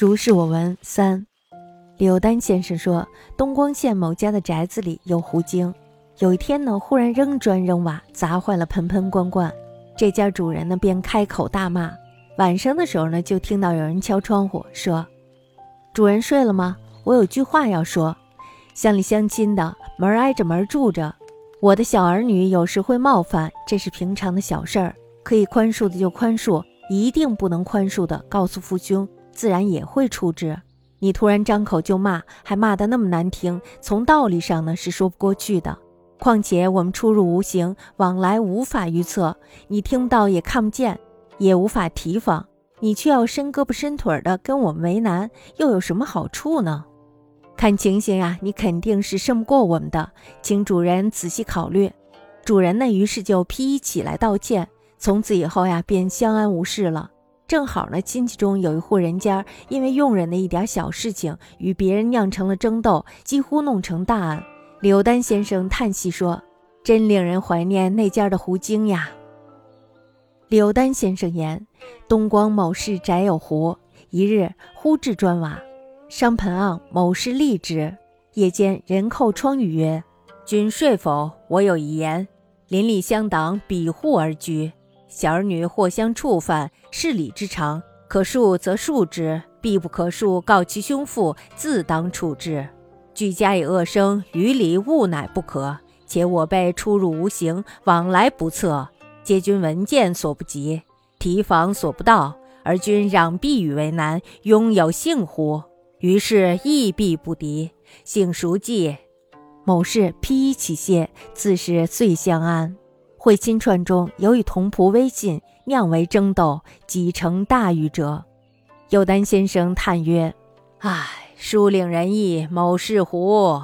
如是我闻三，柳丹先生说，东光县某家的宅子里有狐精。有一天呢，忽然扔砖扔瓦，砸坏了盆盆罐罐。这家主人呢，便开口大骂。晚上的时候呢，就听到有人敲窗户，说：“主人睡了吗？我有句话要说。乡里乡亲的，门挨着门住着。我的小儿女有时会冒犯，这是平常的小事儿，可以宽恕的就宽恕，一定不能宽恕的，告诉父兄。”自然也会处置。你突然张口就骂，还骂得那么难听，从道理上呢是说不过去的。况且我们出入无形，往来无法预测，你听不到也看不见，也无法提防，你却要伸胳膊伸腿的跟我们为难，又有什么好处呢？看情形呀，你肯定是胜不过我们的，请主人仔细考虑。主人呢，于是就披衣起来道歉，从此以后呀，便相安无事了。正好呢，亲戚中有一户人家，因为佣人的一点小事情，与别人酿成了争斗，几乎弄成大案。柳丹先生叹息说：“真令人怀念那家的狐精呀。”柳丹先生言：“东光某氏宅有狐，一日忽至砖瓦，商盆昂某氏立之。夜间人叩窗语曰：‘君睡否？我有一言。’邻里乡党比户而居。”小儿女或相触犯，是礼之常，可恕则恕之，必不可恕，告其兄父，自当处置。俱家以恶声，于礼勿乃不可。且我辈出入无形，往来不测，皆君闻见所不及，提防所不到，而君攘臂与为难，拥有幸乎？于是亦必不敌。幸孰计？某事披衣起谢，自是遂相安。会心传中有与同仆微信，酿为争斗，几成大狱者。有丹先生叹曰：“唉，书令仁义，某是乎。”